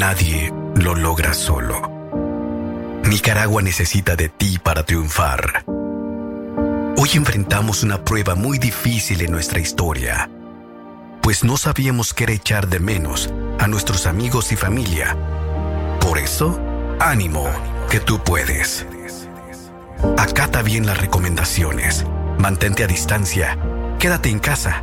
nadie lo logra solo. Nicaragua necesita de ti para triunfar. Hoy enfrentamos una prueba muy difícil en nuestra historia, pues no sabíamos qué era echar de menos a nuestros amigos y familia. Por eso, ánimo, que tú puedes. Acata bien las recomendaciones, mantente a distancia, quédate en casa,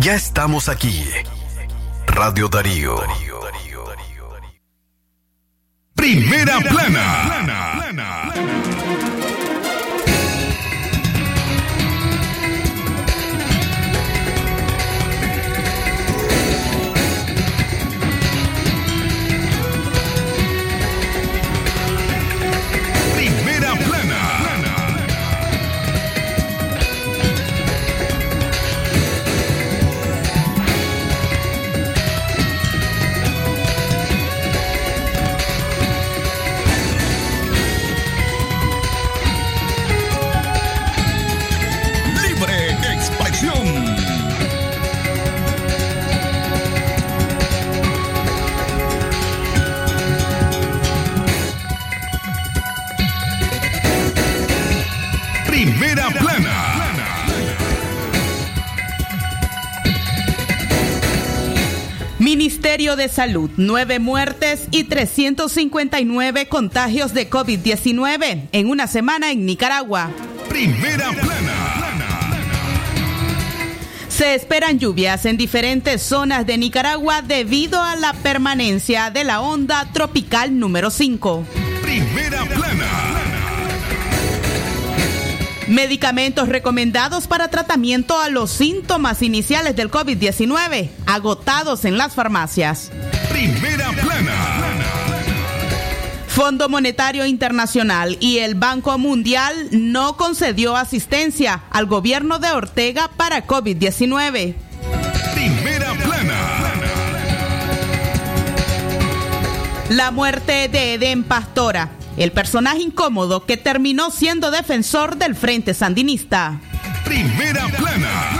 ya estamos aquí. Radio Darío. Primera plana. Primera plana. Ministerio de Salud, nueve muertes y 359 contagios de COVID-19 en una semana en Nicaragua. Primera plana. Se esperan lluvias en diferentes zonas de Nicaragua debido a la permanencia de la onda tropical número 5. Primera plana. Medicamentos recomendados para tratamiento a los síntomas iniciales del COVID-19, agotados en las farmacias. Primera plana. Fondo Monetario Internacional y el Banco Mundial no concedió asistencia al gobierno de Ortega para COVID-19. Primera plana. La muerte de Eden Pastora, el personaje incómodo que terminó siendo defensor del Frente Sandinista. Primera plana.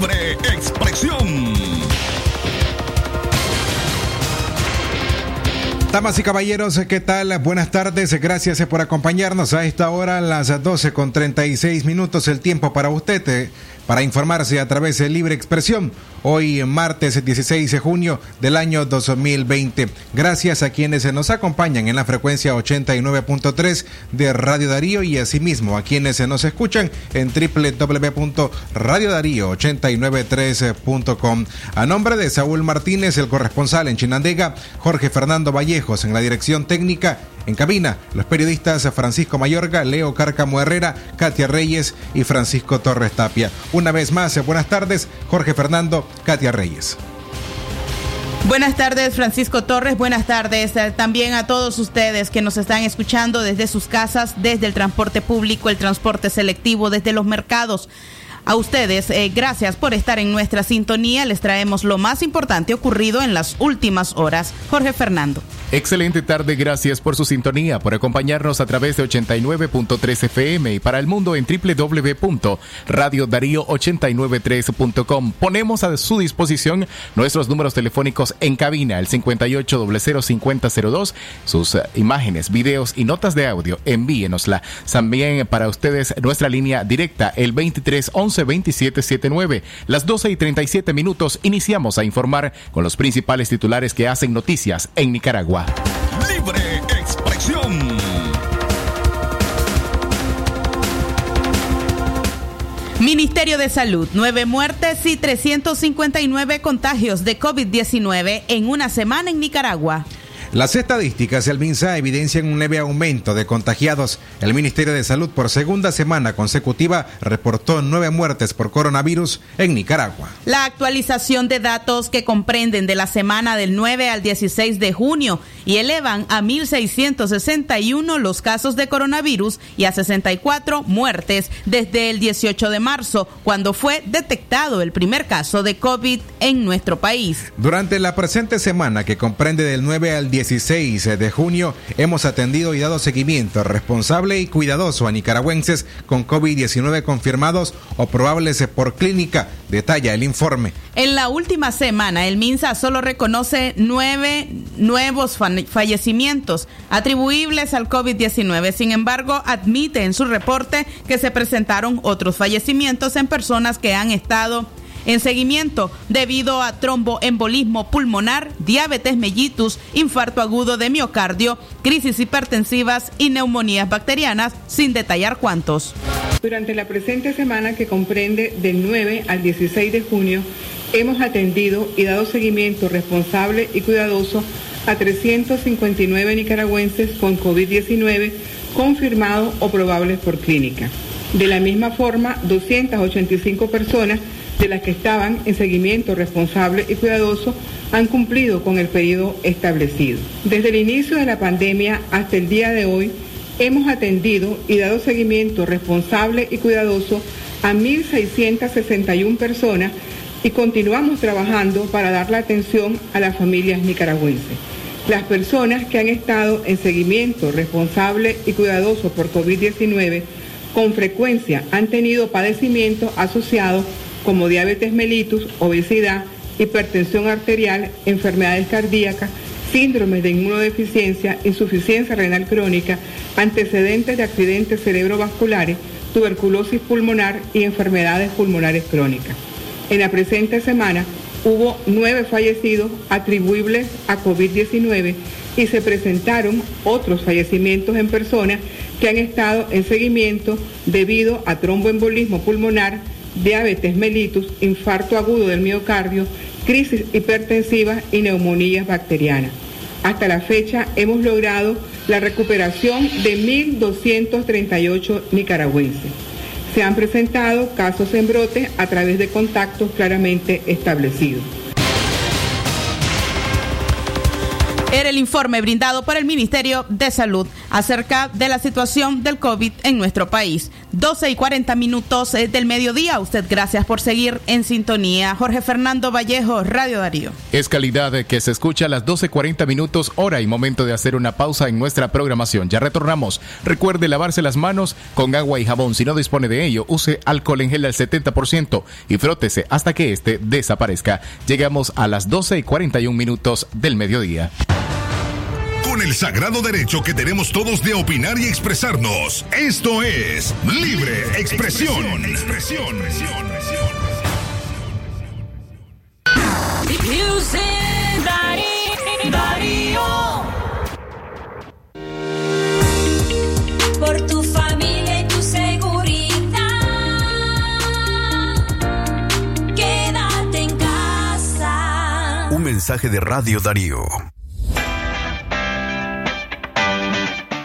Libre expresión. Damas y caballeros, ¿qué tal? Buenas tardes, gracias por acompañarnos a esta hora, las 12 con 36 minutos, el tiempo para usted, eh, para informarse a través de Libre Expresión, hoy martes 16 de junio del año 2020. Gracias a quienes nos acompañan en la frecuencia 89.3 de Radio Darío y asimismo a quienes nos escuchan en www.radiodarío893.com. A nombre de Saúl Martínez, el corresponsal en Chinandega, Jorge Fernando Vallejos en la dirección técnica, en cabina, los periodistas Francisco Mayorga, Leo Cárcamo Herrera, Katia Reyes y Francisco Torres Tapia. Una vez más, buenas tardes, Jorge Fernando, Katia Reyes. Buenas tardes, Francisco Torres. Buenas tardes eh, también a todos ustedes que nos están escuchando desde sus casas, desde el transporte público, el transporte selectivo, desde los mercados. A ustedes, eh, gracias por estar en nuestra sintonía. Les traemos lo más importante ocurrido en las últimas horas. Jorge Fernando. Excelente tarde, gracias por su sintonía, por acompañarnos a través de 89.3 FM y para el mundo en www.radiodarío893.com. Ponemos a su disposición nuestros números telefónicos en cabina, el 58005002, sus eh, imágenes, videos y notas de audio, envíenosla. También para ustedes nuestra línea directa, el 2311 911-2779. Las 12 y 37 minutos iniciamos a informar con los principales titulares que hacen noticias en Nicaragua. Libre expresión. Ministerio de Salud, nueve muertes y 359 contagios de COVID-19 en una semana en Nicaragua. Las estadísticas del MINSA evidencian un leve aumento de contagiados. El Ministerio de Salud por segunda semana consecutiva reportó nueve muertes por coronavirus en Nicaragua. La actualización de datos que comprenden de la semana del 9 al 16 de junio y elevan a 1.661 los casos de coronavirus y a 64 muertes desde el 18 de marzo, cuando fue detectado el primer caso de COVID en nuestro país. Durante la presente semana que comprende del 9 al 10 16 de junio hemos atendido y dado seguimiento responsable y cuidadoso a nicaragüenses con COVID-19 confirmados o probables por clínica, detalla el informe. En la última semana, el MINSA solo reconoce nueve nuevos fallecimientos atribuibles al COVID-19. Sin embargo, admite en su reporte que se presentaron otros fallecimientos en personas que han estado en seguimiento debido a tromboembolismo pulmonar, diabetes mellitus, infarto agudo de miocardio, crisis hipertensivas y neumonías bacterianas, sin detallar cuántos. Durante la presente semana que comprende del 9 al 16 de junio, hemos atendido y dado seguimiento responsable y cuidadoso a 359 nicaragüenses con COVID-19 confirmados o probables por clínica. De la misma forma, 285 personas de las que estaban en seguimiento responsable y cuidadoso han cumplido con el periodo establecido. Desde el inicio de la pandemia hasta el día de hoy, hemos atendido y dado seguimiento responsable y cuidadoso a 1.661 personas y continuamos trabajando para dar la atención a las familias nicaragüenses. Las personas que han estado en seguimiento responsable y cuidadoso por COVID-19 con frecuencia han tenido padecimientos asociados como diabetes mellitus, obesidad, hipertensión arterial, enfermedades cardíacas, síndromes de inmunodeficiencia, insuficiencia renal crónica, antecedentes de accidentes cerebrovasculares, tuberculosis pulmonar y enfermedades pulmonares crónicas. En la presente semana hubo nueve fallecidos atribuibles a COVID-19 y se presentaron otros fallecimientos en personas que han estado en seguimiento debido a tromboembolismo pulmonar, diabetes mellitus, infarto agudo del miocardio, crisis hipertensiva y neumonías bacterianas. Hasta la fecha hemos logrado la recuperación de 1.238 nicaragüenses. Se han presentado casos en brote a través de contactos claramente establecidos. Era el informe brindado por el Ministerio de Salud acerca de la situación del COVID en nuestro país. 12 y 40 minutos eh, del mediodía. Usted, gracias por seguir en sintonía. Jorge Fernando Vallejo, Radio Darío. Es calidad que se escucha a las 12.40 minutos, hora y momento de hacer una pausa en nuestra programación. Ya retornamos. Recuerde lavarse las manos con agua y jabón. Si no dispone de ello, use alcohol en gel al 70% y frótese hasta que este desaparezca. Llegamos a las 12 y 41 minutos del mediodía con el sagrado derecho que tenemos todos de opinar y expresarnos. Esto es Libre Expresión. Por tu familia y tu seguridad. Quédate en casa. Un mensaje de Radio Darío.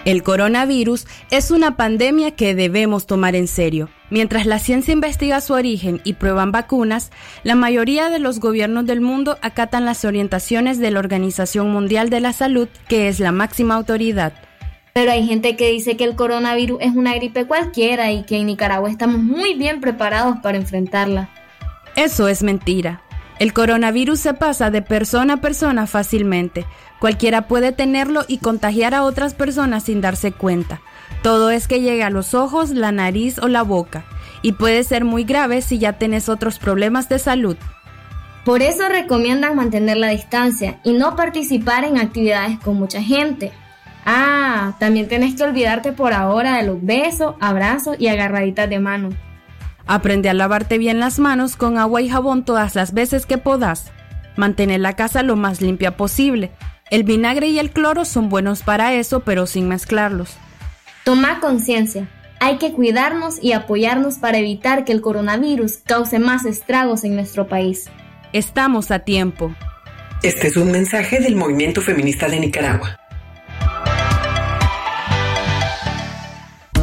El coronavirus es una pandemia que debemos tomar en serio. Mientras la ciencia investiga su origen y prueban vacunas, la mayoría de los gobiernos del mundo acatan las orientaciones de la Organización Mundial de la Salud, que es la máxima autoridad. Pero hay gente que dice que el coronavirus es una gripe cualquiera y que en Nicaragua estamos muy bien preparados para enfrentarla. Eso es mentira. El coronavirus se pasa de persona a persona fácilmente. Cualquiera puede tenerlo y contagiar a otras personas sin darse cuenta. Todo es que llegue a los ojos, la nariz o la boca. Y puede ser muy grave si ya tenés otros problemas de salud. Por eso recomiendan mantener la distancia y no participar en actividades con mucha gente. Ah, también tenés que olvidarte por ahora de los besos, abrazos y agarraditas de mano. Aprende a lavarte bien las manos con agua y jabón todas las veces que podas. Mantén la casa lo más limpia posible. El vinagre y el cloro son buenos para eso, pero sin mezclarlos. Toma conciencia. Hay que cuidarnos y apoyarnos para evitar que el coronavirus cause más estragos en nuestro país. Estamos a tiempo. Este es un mensaje del movimiento feminista de Nicaragua.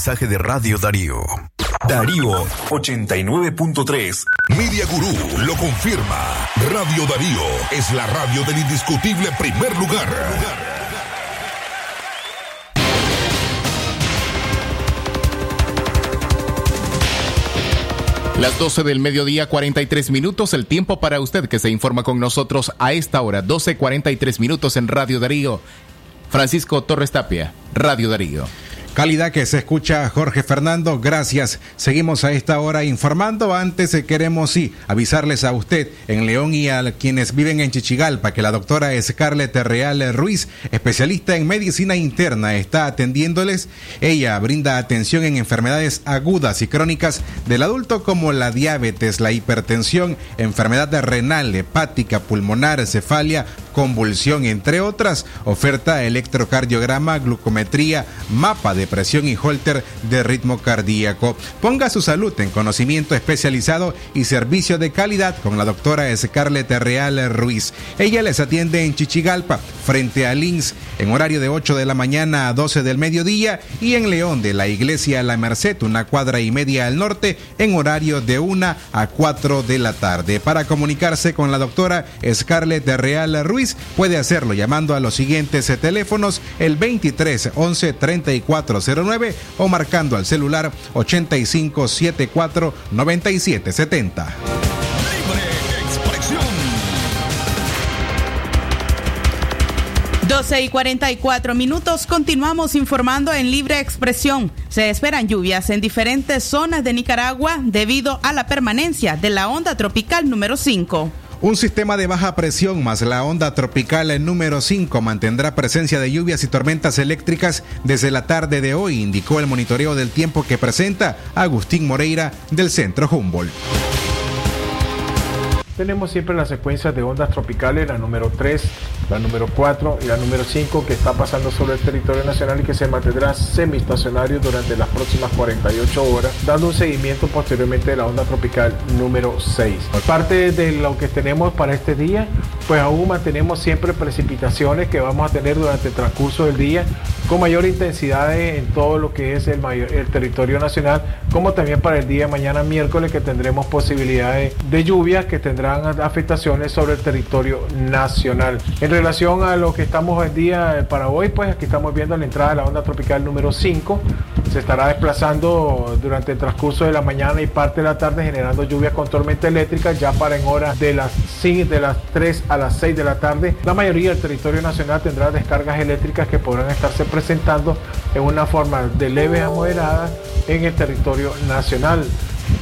Mensaje de Radio Darío. Darío 89.3. Media Gurú lo confirma. Radio Darío es la radio del indiscutible primer lugar. Las 12 del mediodía, 43 minutos, el tiempo para usted que se informa con nosotros a esta hora, 12, 43 minutos en Radio Darío. Francisco Torres Tapia, Radio Darío. Calidad que se escucha Jorge Fernando, gracias. Seguimos a esta hora informando. Antes eh, queremos sí avisarles a usted en León y a quienes viven en Chichigalpa que la doctora Scarlett Real Ruiz, especialista en medicina interna, está atendiéndoles. Ella brinda atención en enfermedades agudas y crónicas del adulto como la diabetes, la hipertensión, enfermedad renal, hepática, pulmonar, cefalia, convulsión, entre otras. Oferta electrocardiograma, glucometría, mapa de presión y holter de ritmo cardíaco. Ponga su salud en conocimiento especializado y servicio de calidad con la doctora Scarlett Real Ruiz. Ella les atiende en Chichigalpa, frente a Lins, en horario de 8 de la mañana a 12 del mediodía y en León de la Iglesia La Merced, una cuadra y media al norte, en horario de 1 a 4 de la tarde. Para comunicarse con la doctora Scarlett Real Ruiz, puede hacerlo llamando a los siguientes teléfonos, el 23 11 3409 o marcando al celular 8574 9770. Libre expresión. 12 y 44 minutos. Continuamos informando en libre expresión. Se esperan lluvias en diferentes zonas de Nicaragua debido a la permanencia de la onda tropical número 5. Un sistema de baja presión más la onda tropical número 5 mantendrá presencia de lluvias y tormentas eléctricas desde la tarde de hoy, indicó el monitoreo del tiempo que presenta Agustín Moreira del Centro Humboldt. Tenemos siempre las secuencias de ondas tropicales, la número 3, la número 4 y la número 5 que está pasando sobre el territorio nacional y que se mantendrá semiestacionario durante las próximas 48 horas, dando un seguimiento posteriormente de la onda tropical número 6. Parte de lo que tenemos para este día, pues aún mantenemos siempre precipitaciones que vamos a tener durante el transcurso del día con mayor intensidad en todo lo que es el, el territorio nacional, como también para el día de mañana miércoles que tendremos posibilidades de lluvias que tendrán afectaciones sobre el territorio nacional. En relación a lo que estamos hoy día para hoy, pues aquí estamos viendo la entrada de la onda tropical número 5. Se estará desplazando durante el transcurso de la mañana y parte de la tarde generando lluvias con tormenta eléctrica ya para en horas de las, de las 3 a las 6 de la tarde. La mayoría del territorio nacional tendrá descargas eléctricas que podrán estarse presentando en una forma de leve a moderada en el territorio nacional.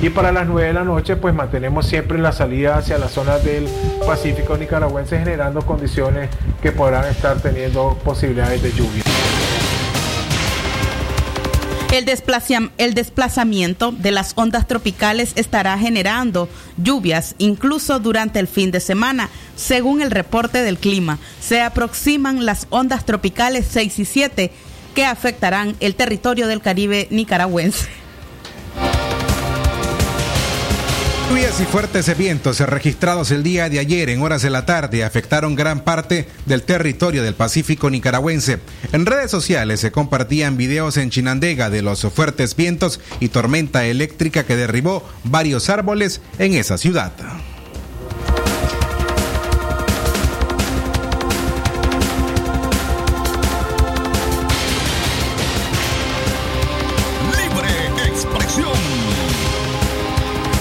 Y para las 9 de la noche, pues mantenemos siempre la salida hacia la zona del Pacífico nicaragüense, generando condiciones que podrán estar teniendo posibilidades de lluvia. El, desplacia- el desplazamiento de las ondas tropicales estará generando lluvias incluso durante el fin de semana, según el reporte del clima. Se aproximan las ondas tropicales 6 y 7 que afectarán el territorio del Caribe nicaragüense. Lluvias y fuertes vientos registrados el día de ayer en horas de la tarde afectaron gran parte del territorio del Pacífico nicaragüense. En redes sociales se compartían videos en Chinandega de los fuertes vientos y tormenta eléctrica que derribó varios árboles en esa ciudad.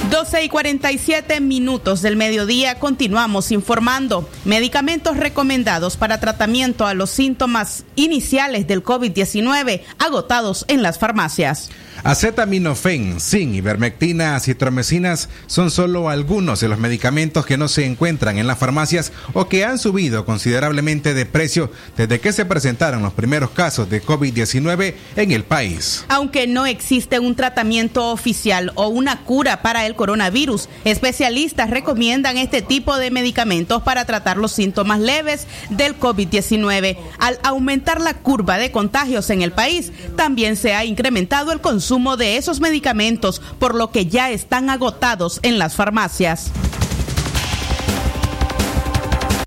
12 y 47 minutos del mediodía continuamos informando. Medicamentos recomendados para tratamiento a los síntomas iniciales del COVID-19 agotados en las farmacias. Acetaminofén, zinc, ivermectina, acitromicinas son solo algunos de los medicamentos que no se encuentran en las farmacias o que han subido considerablemente de precio desde que se presentaron los primeros casos de COVID-19 en el país. Aunque no existe un tratamiento oficial o una cura para el coronavirus, especialistas recomiendan este tipo de medicamentos para tratar los síntomas leves del COVID-19. Al aumentar la curva de contagios en el país, también se ha incrementado el consumo de esos medicamentos, por lo que ya están agotados en las farmacias.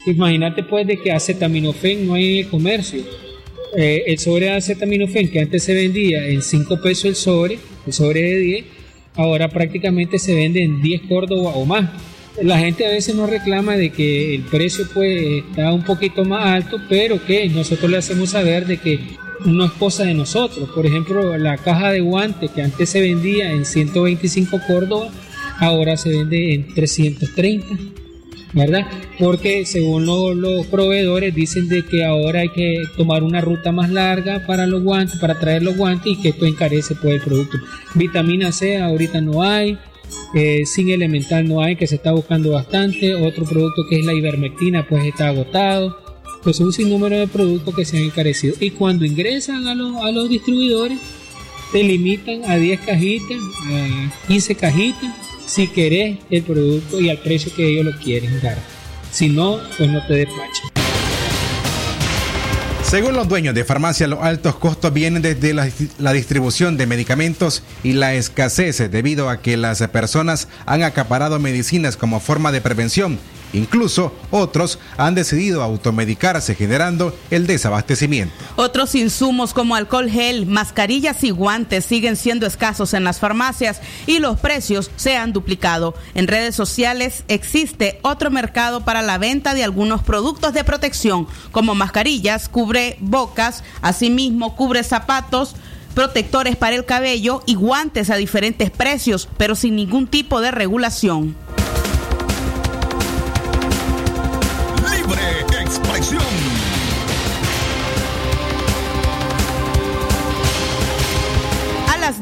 Imagínate pues de que acetaminofén no hay en el comercio. Eh, el sobre de acetaminofén que antes se vendía en 5 pesos el sobre, el sobre de 10, ahora prácticamente se vende en 10 Córdoba o más. La gente a veces nos reclama de que el precio pues está un poquito más alto, pero que nosotros le hacemos saber de que no es cosa de nosotros. Por ejemplo, la caja de guante que antes se vendía en 125 Córdoba, ahora se vende en 330. ¿Verdad? Porque según los, proveedores dicen de que ahora hay que tomar una ruta más larga para los guantes, para traer los guantes y que esto encarece pues el producto. Vitamina C ahorita no hay, eh, sin elemental no hay, que se está buscando bastante. Otro producto que es la ivermectina pues está agotado pues un sinnúmero de productos que se han encarecido. Y cuando ingresan a los, a los distribuidores, te limitan a 10 cajitas, a 15 cajitas, si querés el producto y al precio que ellos lo quieren dar. Si no, pues no te despachan. Según los dueños de farmacia, los altos costos vienen desde la, la, distribución de medicamentos y la escasez debido a que las personas han acaparado medicinas como forma de prevención Incluso otros han decidido automedicarse generando el desabastecimiento. Otros insumos como alcohol gel, mascarillas y guantes siguen siendo escasos en las farmacias y los precios se han duplicado. En redes sociales existe otro mercado para la venta de algunos productos de protección como mascarillas, cubre bocas, asimismo cubre zapatos, protectores para el cabello y guantes a diferentes precios, pero sin ningún tipo de regulación.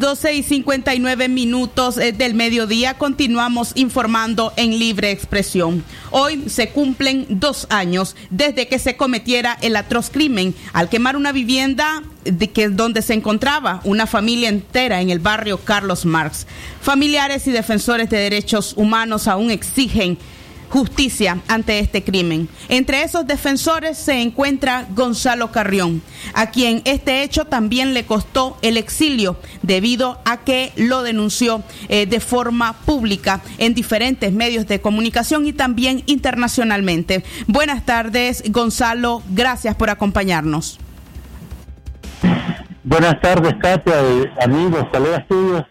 12 y 59 minutos eh, del mediodía continuamos informando en libre expresión. Hoy se cumplen dos años desde que se cometiera el atroz crimen al quemar una vivienda de que donde se encontraba una familia entera en el barrio Carlos Marx. Familiares y defensores de derechos humanos aún exigen justicia ante este crimen. Entre esos defensores se encuentra Gonzalo Carrión, a quien este hecho también le costó el exilio debido a que lo denunció eh, de forma pública en diferentes medios de comunicación y también internacionalmente. Buenas tardes, Gonzalo, gracias por acompañarnos. Buenas tardes, Katia, amigos, saludos tuyos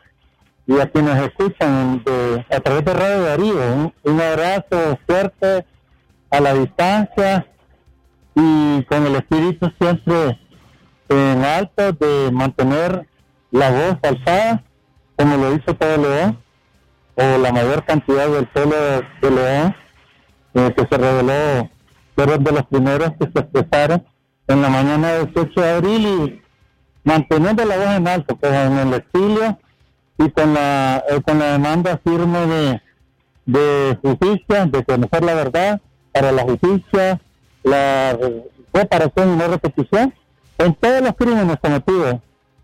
y a quienes escuchan de, a través de Radio Darío. Un, abrazo fuerte a la distancia y con el espíritu siempre en alto de mantener la voz alzada, como lo hizo todo León, o la mayor cantidad del pueblo de León, eh, que se reveló, fueron de los primeros que se expresaron en la mañana del 18 de abril y manteniendo la voz en alto, pues en el exilio y con la, eh, con la demanda firme de, de justicia, de conocer la verdad, para la justicia, la reparación y no repetición en todos los crímenes cometidos.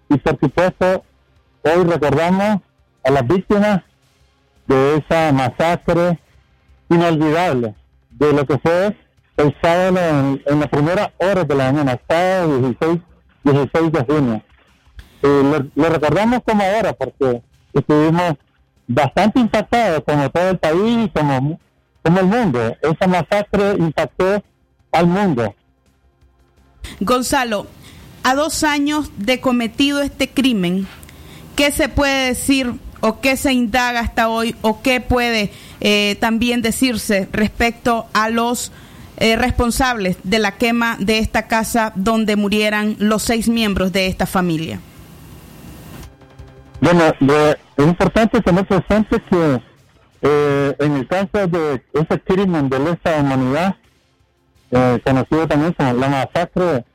Y por supuesto, hoy recordamos a las víctimas de esa masacre inolvidable, de lo que fue el sábado en, en las primeras horas de la mañana, sábado 16, 16 de junio. Eh, lo, recordamos como ahora porque estuvimos bastante impactados como todo el país y como, el mundo. Esa masacre impactó al mundo. Gonzalo, a dos años de cometido este crimen, ¿qué se puede decir o qué se indaga hasta hoy o qué puede eh, también decirse respecto a los eh, responsables de la quema de esta casa donde murieran los seis miembros de esta familia? Bueno, es importante tener presente que Eh, en el caso de ese crimen de lesa humanidad, eh, conocido también como la masacre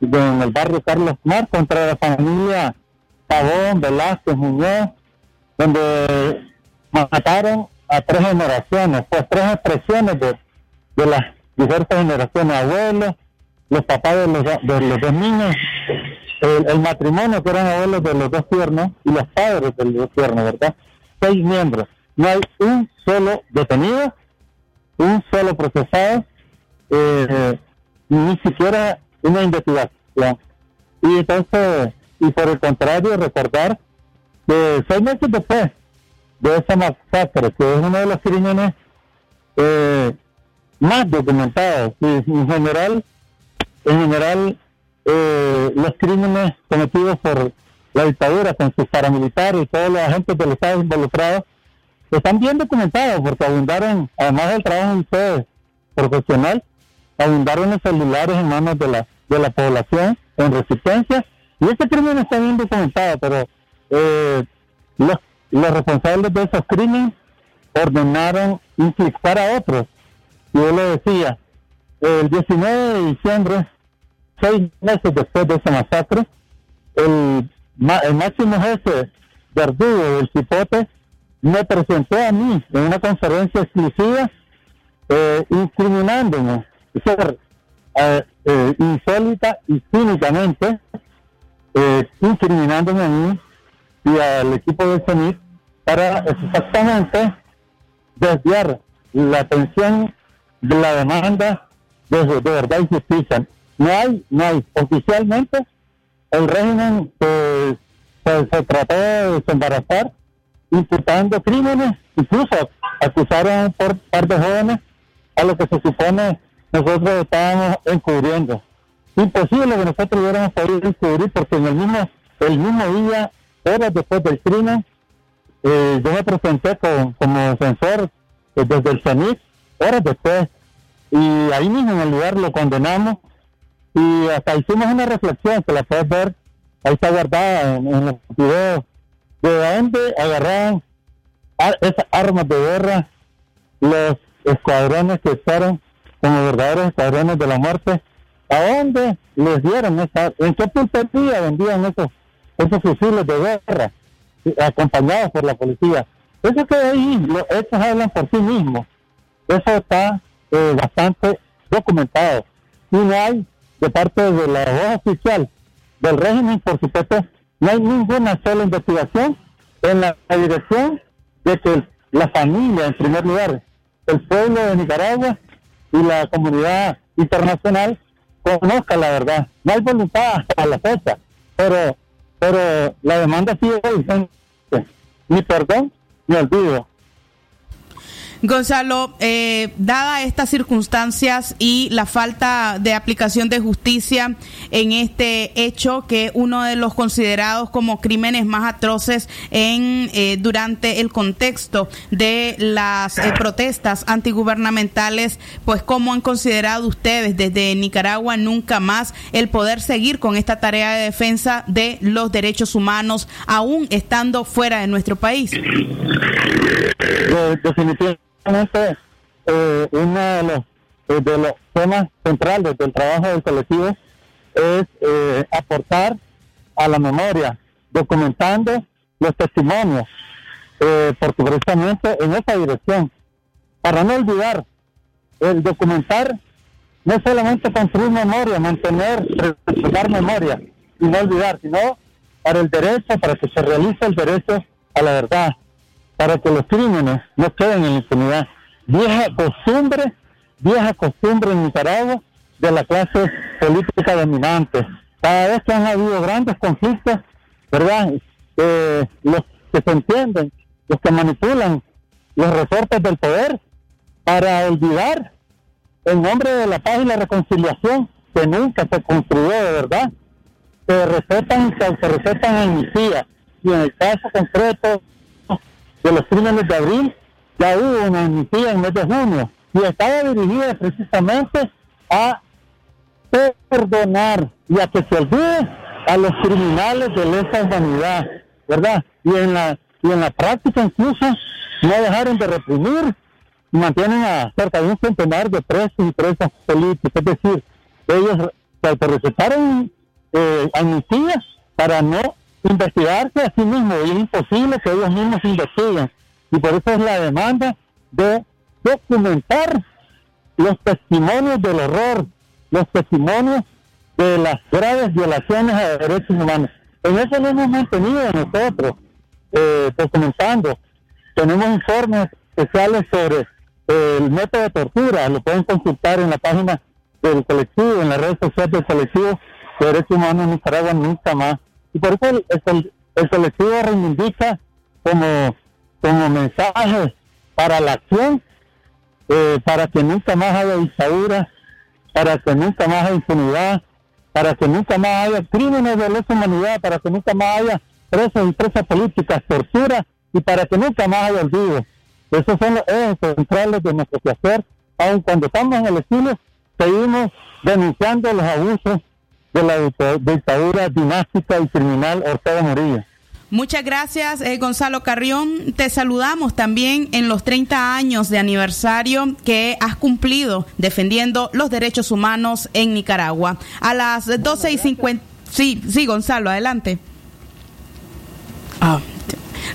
de, en el barrio Carlos Mar contra la familia Pavón, Velázquez, Muñoz, donde mataron a tres generaciones, pues tres expresiones de, de las diversas generaciones, abuelos, los papás de los, de los dos niños, el, el matrimonio que eran abuelos de los dos tiernos y los padres de los dos tiernos, ¿verdad? Seis miembros. No hay un solo detenido, un solo procesado, eh, ni siquiera una investigación. Y entonces, y por el contrario, recordar que seis meses después de esa masacre, que es uno de los crímenes eh, más documentados, y en general, en general, eh, los crímenes cometidos por la dictadura con sus paramilitares y todos los agentes del Estado involucrados están bien documentados porque abundaron, además del trabajo de ustedes profesional, abundaron los celulares en manos de la, de la población en resistencia y este crimen está bien documentado, pero eh, los, los responsables de esos crímenes ordenaron implicar a otros. Yo le decía, el 19 de diciembre, seis meses después de esa masacre, el, el máximo jefe verdugo del Cipote me presentó a mí en una conferencia exclusiva eh, incriminándome, ser eh, eh, insólita y cínicamente, eh, incriminándome a mí y al equipo del CENIT para exactamente desviar la atención de la demanda de, de verdad y justicia. No hay, no hay. Oficialmente, el régimen se, se trató de desembarazar imputando crímenes, incluso acusaron por par de jóvenes a lo que se supone nosotros estábamos encubriendo. Imposible que nosotros hubiéramos podido encubrir porque en el mismo, el mismo día, horas después del crimen, eh, yo me presenté como defensor eh, desde el CENIC, horas después, y ahí mismo en el lugar lo condenamos y hasta hicimos una reflexión que la puedes ver, ahí está guardada en, los videos, de dónde agarraron esas armas de guerra los escuadrones que fueron como verdaderos escuadrones de la muerte, ¿a dónde les dieron esa, en qué pulpería vendían esos, esos fusiles de guerra acompañados por la policía? Eso que ahí, los hechos hablan por sí mismos. Eso está eh, bastante documentado. Y no hay, de parte de la voz oficial del régimen, por supuesto, no hay ninguna sola investigación en la dirección de que la familia, en primer lugar, el pueblo de Nicaragua y la comunidad internacional conozca la verdad. No hay voluntad hasta la fecha, pero, pero la demanda sigue vigente. Ni perdón ni olvido. Gonzalo, eh, dada estas circunstancias y la falta de aplicación de justicia en este hecho, que uno de los considerados como crímenes más atroces en eh, durante el contexto de las eh, protestas antigubernamentales, pues cómo han considerado ustedes desde Nicaragua nunca más el poder seguir con esta tarea de defensa de los derechos humanos, aún estando fuera de nuestro país. De- definitivamente eh, uno de los, eh, de los temas centrales del trabajo del colectivo es eh, aportar a la memoria, documentando los testimonios, eh, porque precisamente en esa dirección, para no olvidar, el documentar no solamente construir memoria, mantener, preservar memoria y no olvidar, sino para el derecho, para que se realice el derecho a la verdad, para que los crímenes no queden en la impunidad. Vieja costumbre, vieja costumbre en Nicaragua de la clase política dominante. Cada vez que han habido grandes conflictos, ¿verdad? Eh, los que se entienden, los que manipulan los resortes del poder para olvidar en nombre de la paz y la reconciliación que nunca se construyó de verdad, se recetan, se recetan amnistía. Y en el caso concreto de los crímenes de abril, ya hubo una amnistía en el mes de junio y estaba dirigida precisamente a perdonar y a que se olvide a los criminales de lesa humanidad, ¿verdad? Y en la y en la práctica incluso no dejaron de reprimir mantienen a cerca de un centenar de presos y presas políticas. Es decir, ellos se autorrecetaron eh, amnistía para no investigarse a sí mismos. Y es imposible que ellos mismos investiguen. Y por eso es la demanda de documentar los testimonios del horror, los testimonios de las graves violaciones a derechos humanos. En eso lo hemos mantenido nosotros, eh, documentando. Tenemos informes especiales sobre eh, el método de tortura, lo pueden consultar en la página del colectivo, en las redes sociales del colectivo de derechos humanos en Nicaragua, nunca más. Y por eso el, el, el colectivo reivindica como, como mensaje para la acción, eh, para que nunca más haya dictadura, para que nunca más haya impunidad, para que nunca más haya crímenes de lesa humanidad, para que nunca más haya presos y presas políticas, tortura y para que nunca más haya olvido. Esos son los ejes centrales de nuestro quehacer. Aun cuando estamos en el exilio, seguimos denunciando los abusos de la dictadura dinástica y criminal Ortega Murillo. Muchas gracias, eh, Gonzalo Carrión. Te saludamos también en los 30 años de aniversario que has cumplido defendiendo los derechos humanos en Nicaragua. A las 12 y 50. Sí, sí, Gonzalo, adelante. Ah.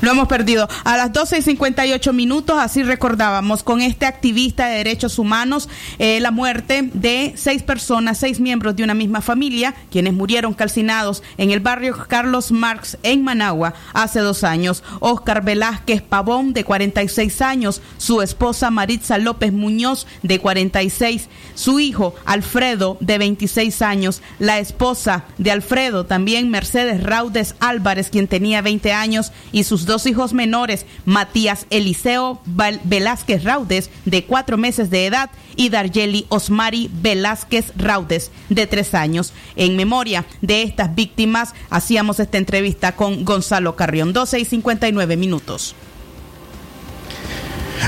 Lo hemos perdido. A las 12 y 58 minutos, así recordábamos con este activista de derechos humanos eh, la muerte de seis personas, seis miembros de una misma familia, quienes murieron calcinados en el barrio Carlos Marx en Managua hace dos años. Oscar Velázquez Pavón, de 46 años, su esposa Maritza López Muñoz, de 46, su hijo Alfredo, de 26 años, la esposa de Alfredo, también Mercedes Raudes Álvarez, quien tenía 20 años, y sus dos hijos menores, Matías Eliseo Velázquez Raudes, de cuatro meses de edad, y Darjeli Osmari Velázquez Raudes, de tres años. En memoria de estas víctimas, hacíamos esta entrevista con Gonzalo Carrión, 12 y 59 minutos.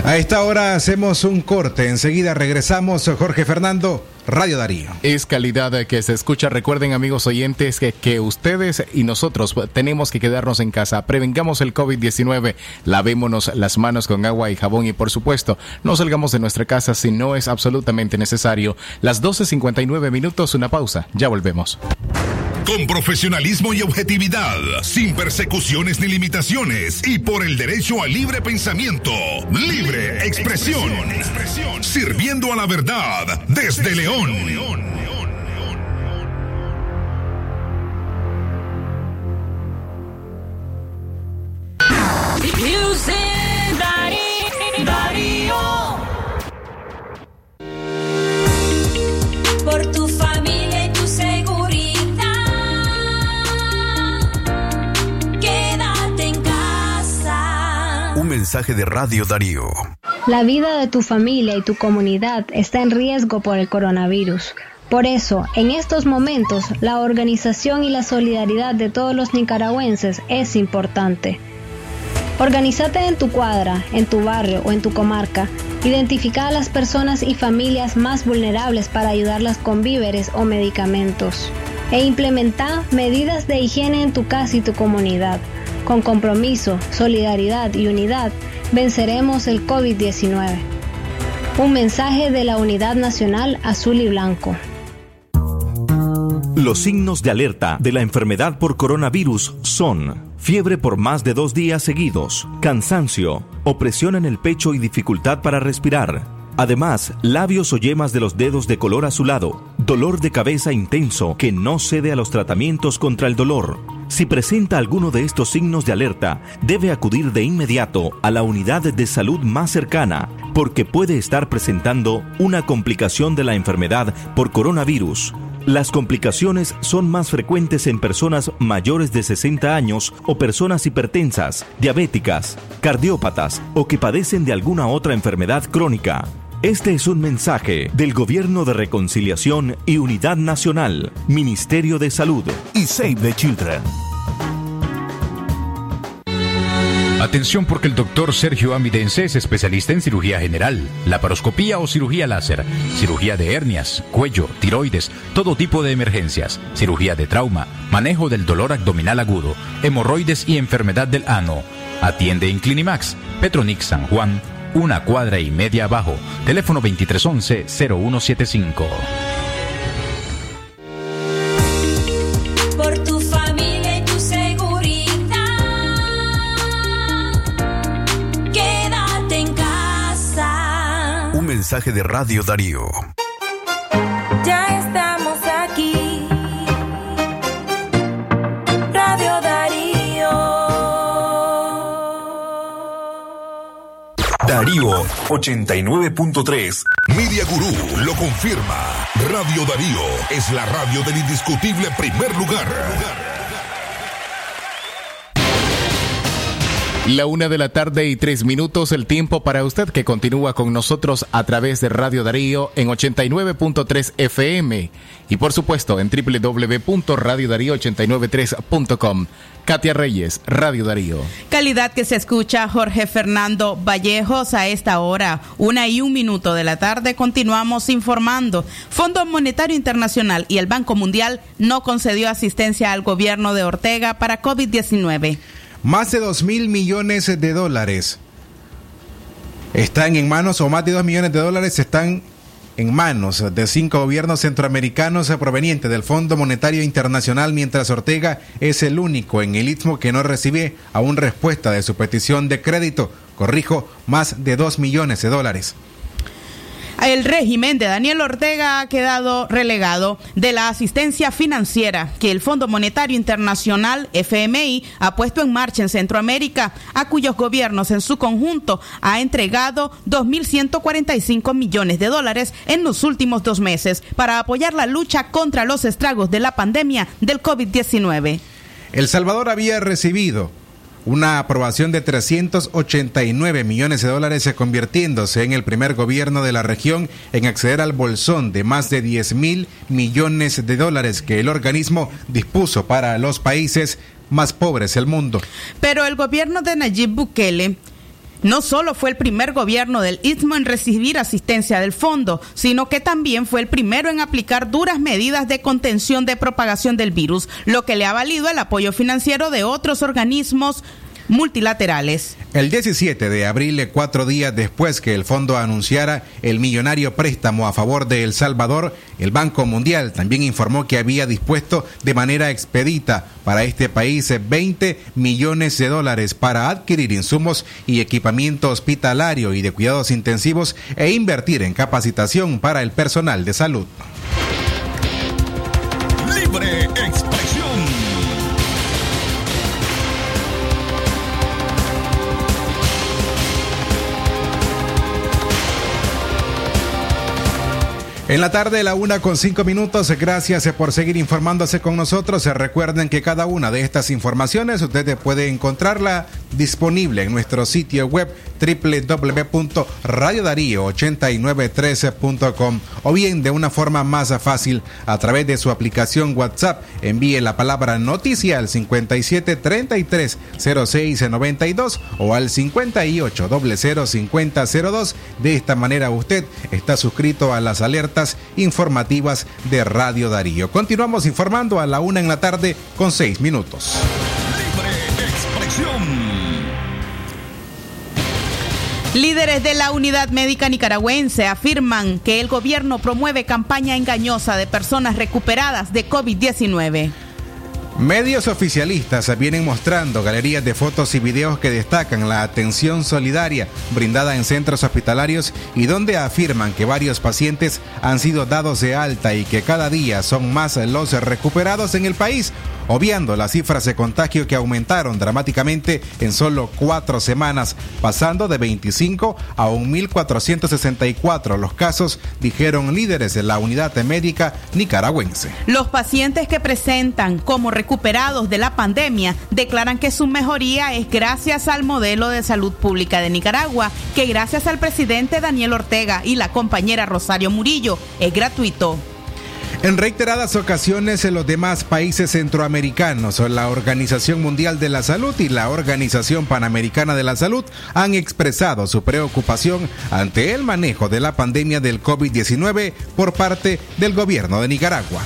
A esta hora hacemos un corte. Enseguida regresamos. Jorge Fernando, Radio Darío. Es calidad que se escucha. Recuerden, amigos oyentes, que, que ustedes y nosotros tenemos que quedarnos en casa. Prevengamos el COVID-19. Lavémonos las manos con agua y jabón y, por supuesto, no salgamos de nuestra casa si no es absolutamente necesario. Las 12.59 minutos, una pausa. Ya volvemos. Con profesionalismo y objetividad, sin persecuciones ni limitaciones y por el derecho al libre pensamiento, libre expresión, sirviendo a la verdad desde León. Por tu familia y tu seguridad, quédate en casa. Un mensaje de Radio Darío. La vida de tu familia y tu comunidad está en riesgo por el coronavirus. Por eso, en estos momentos, la organización y la solidaridad de todos los nicaragüenses es importante. Organízate en tu cuadra, en tu barrio o en tu comarca. Identifica a las personas y familias más vulnerables para ayudarlas con víveres o medicamentos. E implementa medidas de higiene en tu casa y tu comunidad. Con compromiso, solidaridad y unidad, venceremos el COVID-19. Un mensaje de la Unidad Nacional Azul y Blanco. Los signos de alerta de la enfermedad por coronavirus son fiebre por más de dos días seguidos, cansancio, opresión en el pecho y dificultad para respirar. Además, labios o yemas de los dedos de color azulado, dolor de cabeza intenso que no cede a los tratamientos contra el dolor. Si presenta alguno de estos signos de alerta, debe acudir de inmediato a la unidad de salud más cercana, porque puede estar presentando una complicación de la enfermedad por coronavirus. Las complicaciones son más frecuentes en personas mayores de 60 años o personas hipertensas, diabéticas, cardiópatas o que padecen de alguna otra enfermedad crónica. Este es un mensaje del Gobierno de Reconciliación y Unidad Nacional, Ministerio de Salud y Save the Children. Atención porque el doctor Sergio Amidense es especialista en cirugía general, laparoscopía o cirugía láser, cirugía de hernias, cuello, tiroides, todo tipo de emergencias, cirugía de trauma, manejo del dolor abdominal agudo, hemorroides y enfermedad del ano. Atiende en Clinimax, Petronix San Juan, una cuadra y media abajo. Teléfono 2311-0175. Por tu familia y tu seguridad. Quédate en casa. Un mensaje de Radio Darío. Darío 89.3. Media Gurú lo confirma. Radio Darío es la radio del indiscutible primer lugar. La una de la tarde y tres minutos, el tiempo para usted que continúa con nosotros a través de Radio Darío en 89.3 FM y por supuesto en www.radiodarío893.com. Katia Reyes, Radio Darío. Calidad que se escucha Jorge Fernando Vallejos a esta hora, una y un minuto de la tarde. Continuamos informando. Fondo Monetario Internacional y el Banco Mundial no concedió asistencia al gobierno de Ortega para COVID-19. Más de 2 mil millones de dólares están en manos, o más de 2 millones de dólares están en manos de cinco gobiernos centroamericanos provenientes del Fondo Monetario Internacional, mientras Ortega es el único en el istmo que no recibe aún respuesta de su petición de crédito. Corrijo, más de 2 millones de dólares. El régimen de Daniel Ortega ha quedado relegado de la asistencia financiera que el Fondo Monetario Internacional, FMI, ha puesto en marcha en Centroamérica, a cuyos gobiernos en su conjunto ha entregado 2.145 millones de dólares en los últimos dos meses para apoyar la lucha contra los estragos de la pandemia del COVID-19. El Salvador había recibido una aprobación de 389 millones de dólares, eh, convirtiéndose en el primer gobierno de la región en acceder al bolsón de más de 10 mil millones de dólares que el organismo dispuso para los países más pobres del mundo. Pero el gobierno de Nayib Bukele no solo fue el primer gobierno del Istmo en recibir asistencia del fondo, sino que también fue el primero en aplicar duras medidas de contención de propagación del virus, lo que le ha valido el apoyo financiero de otros organismos multilaterales. El 17 de abril, cuatro días después que el fondo anunciara el millonario préstamo a favor de El Salvador, el Banco Mundial también informó que había dispuesto de manera expedita para este país 20 millones de dólares para adquirir insumos y equipamiento hospitalario y de cuidados intensivos e invertir en capacitación para el personal de salud. Libre En la tarde, la una con cinco minutos. Gracias por seguir informándose con nosotros. Recuerden que cada una de estas informaciones usted puede encontrarla disponible en nuestro sitio web www.radiodarío8913.com o bien de una forma más fácil a través de su aplicación WhatsApp. Envíe la palabra noticia al 57330692 o al 58005002. De esta manera usted está suscrito a las alertas informativas de Radio Darío. Continuamos informando a la una en la tarde con seis minutos. Expresión. Líderes de la Unidad Médica Nicaragüense afirman que el gobierno promueve campaña engañosa de personas recuperadas de COVID-19. Medios oficialistas vienen mostrando galerías de fotos y videos que destacan la atención solidaria brindada en centros hospitalarios y donde afirman que varios pacientes han sido dados de alta y que cada día son más los recuperados en el país, obviando las cifras de contagio que aumentaron dramáticamente en solo cuatro semanas, pasando de 25 a 1.464 los casos, dijeron líderes de la unidad médica nicaragüense. Los pacientes que presentan como recuperados de la pandemia declaran que su mejoría es gracias al modelo de salud pública de Nicaragua, que gracias al presidente Daniel Ortega y la compañera Rosario Murillo es gratuito. En reiteradas ocasiones en los demás países centroamericanos, la Organización Mundial de la Salud y la Organización Panamericana de la Salud han expresado su preocupación ante el manejo de la pandemia del COVID-19 por parte del gobierno de Nicaragua.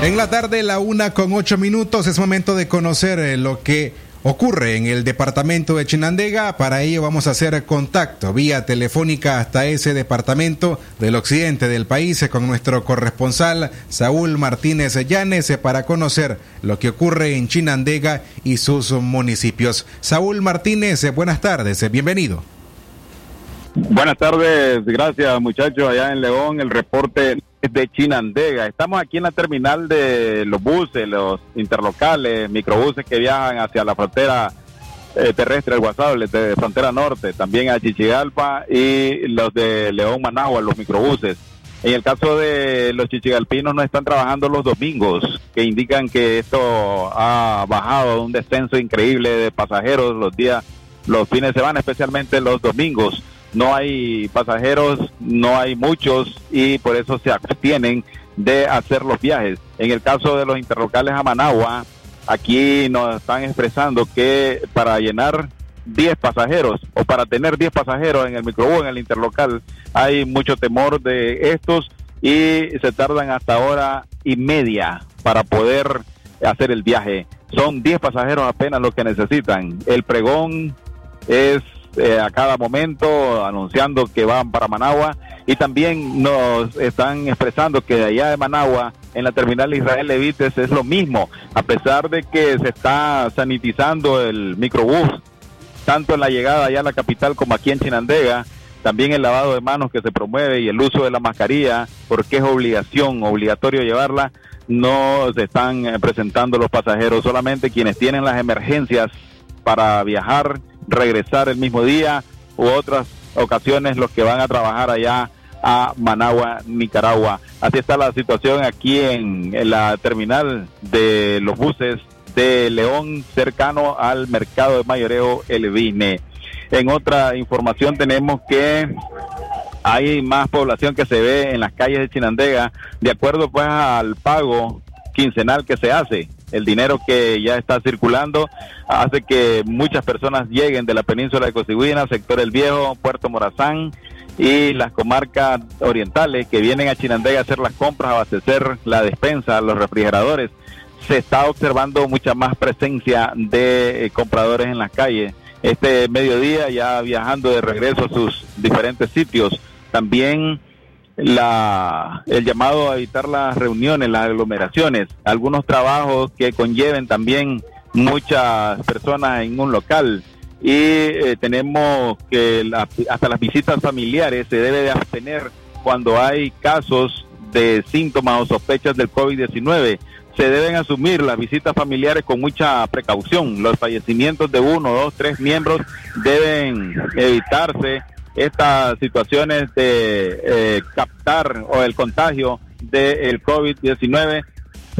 En la tarde, la una con ocho minutos, es momento de conocer eh, lo que ocurre en el departamento de Chinandega. Para ello vamos a hacer contacto vía telefónica hasta ese departamento del occidente del país eh, con nuestro corresponsal Saúl Martínez Llanes eh, para conocer lo que ocurre en Chinandega y sus municipios. Saúl Martínez, buenas tardes, bienvenido. Buenas tardes, gracias muchachos allá en León, el reporte de Chinandega. Estamos aquí en la terminal de los buses, los interlocales, microbuses que viajan hacia la frontera eh, terrestre, el Guasable, de frontera norte, también a Chichigalpa y los de León Managua, los microbuses. En el caso de los chichigalpinos no están trabajando los domingos, que indican que esto ha bajado un descenso increíble de pasajeros los días, los fines de semana, especialmente los domingos no hay pasajeros, no hay muchos y por eso se abstienen de hacer los viajes. En el caso de los interlocales a Managua, aquí nos están expresando que para llenar 10 pasajeros o para tener 10 pasajeros en el microbús, en el interlocal, hay mucho temor de estos y se tardan hasta hora y media para poder hacer el viaje. Son 10 pasajeros apenas lo que necesitan. El pregón es eh, a cada momento anunciando que van para Managua. Y también nos están expresando que de allá de Managua en la terminal Israel Levites es lo mismo, a pesar de que se está sanitizando el microbús, tanto en la llegada allá a la capital como aquí en Chinandega, también el lavado de manos que se promueve y el uso de la mascarilla, porque es obligación, obligatorio llevarla, no se están eh, presentando los pasajeros, solamente quienes tienen las emergencias para viajar regresar el mismo día u otras ocasiones los que van a trabajar allá a Managua, Nicaragua. Así está la situación aquí en, la terminal de los buses de León, cercano al mercado de mayoreo El Vine. En otra información tenemos que hay más población que se ve en las calles de Chinandega, de acuerdo pues al pago quincenal que se hace el dinero que ya está circulando hace que muchas personas lleguen de la península de Cosigüina, sector El Viejo, Puerto Morazán y las comarcas orientales que vienen a Chinandega a hacer las compras, a abastecer la despensa, los refrigeradores. Se está observando mucha más presencia de eh, compradores en las calles. Este mediodía ya viajando de regreso a sus diferentes sitios. También la, el llamado a evitar las reuniones, las aglomeraciones, algunos trabajos que conlleven también muchas personas en un local y eh, tenemos que hasta las visitas familiares se debe de abstener cuando hay casos de síntomas o sospechas del COVID-19. Se deben asumir las visitas familiares con mucha precaución. Los fallecimientos de uno, dos, tres miembros deben evitarse estas situaciones de eh, captar o el contagio del COVID-19,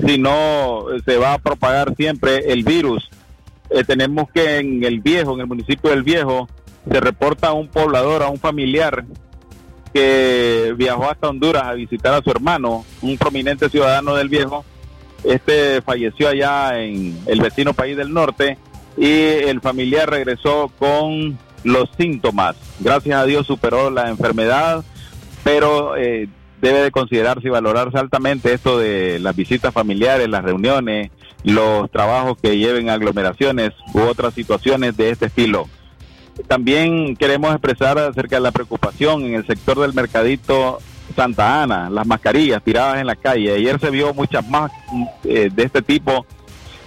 si no se va a propagar siempre el virus. Eh, tenemos que en el viejo, en el municipio del viejo, se reporta a un poblador, a un familiar que viajó hasta Honduras a visitar a su hermano, un prominente ciudadano del viejo. Este falleció allá en el vecino país del norte y el familiar regresó con los síntomas. Gracias a Dios superó la enfermedad, pero eh, debe de considerarse y valorarse altamente esto de las visitas familiares, las reuniones, los trabajos que lleven aglomeraciones u otras situaciones de este estilo. También queremos expresar acerca de la preocupación en el sector del mercadito Santa Ana, las mascarillas tiradas en la calle. Ayer se vio muchas más eh, de este tipo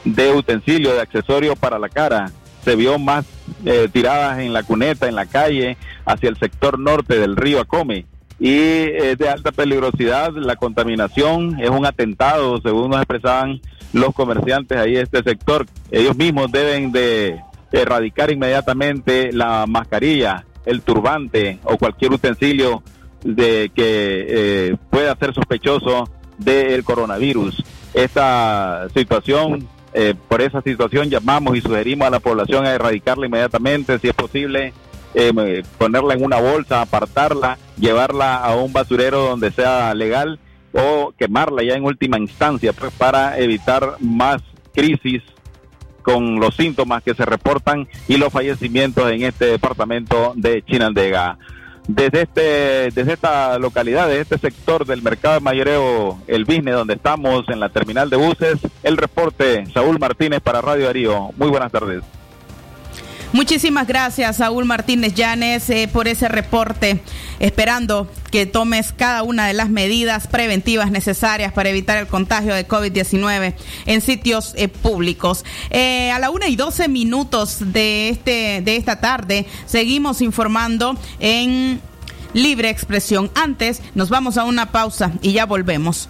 de utensilios, de accesorios para la cara se vio más eh, tiradas en la cuneta, en la calle, hacia el sector norte del río Acome. Y es de alta peligrosidad, la contaminación es un atentado, según nos expresaban los comerciantes ahí de este sector. Ellos mismos deben de erradicar inmediatamente la mascarilla, el turbante o cualquier utensilio de que eh, pueda ser sospechoso del coronavirus. Esta situación eh, por esa situación llamamos y sugerimos a la población a erradicarla inmediatamente, si es posible, eh, ponerla en una bolsa, apartarla, llevarla a un basurero donde sea legal o quemarla ya en última instancia pues, para evitar más crisis con los síntomas que se reportan y los fallecimientos en este departamento de Chinandega. Desde este desde esta localidad, desde este sector del mercado de mayoreo El Business, donde estamos en la terminal de buses, el reporte Saúl Martínez para Radio Darío. Muy buenas tardes. Muchísimas gracias, Saúl Martínez Llanes, eh, por ese reporte, esperando que tomes cada una de las medidas preventivas necesarias para evitar el contagio de COVID-19 en sitios eh, públicos. Eh, a la una y doce minutos de, este, de esta tarde, seguimos informando en libre expresión. Antes, nos vamos a una pausa y ya volvemos.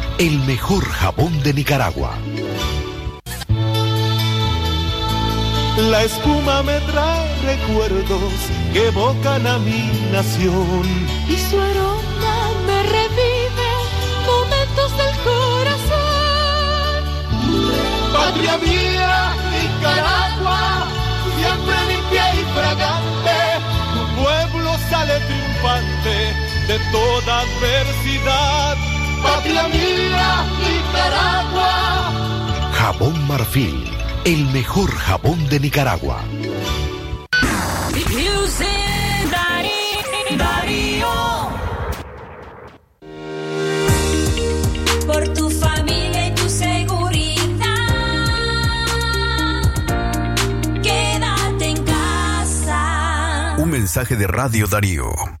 el mejor jabón de Nicaragua. La espuma me trae recuerdos que evocan a mi nación. Y su aroma me revive momentos del corazón. Patria mía, Nicaragua, siempre limpia y fragante. Tu pueblo sale triunfante de toda adversidad. Patria mía, Nicaragua. Jabón Marfil, el mejor jabón de Nicaragua. Por tu familia y tu seguridad. Quédate en casa. Un mensaje de Radio Darío.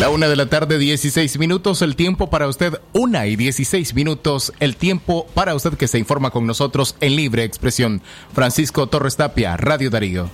La una de la tarde, 16 minutos. El tiempo para usted, una y 16 minutos. El tiempo para usted que se informa con nosotros en libre expresión. Francisco Torres Tapia, Radio Darío.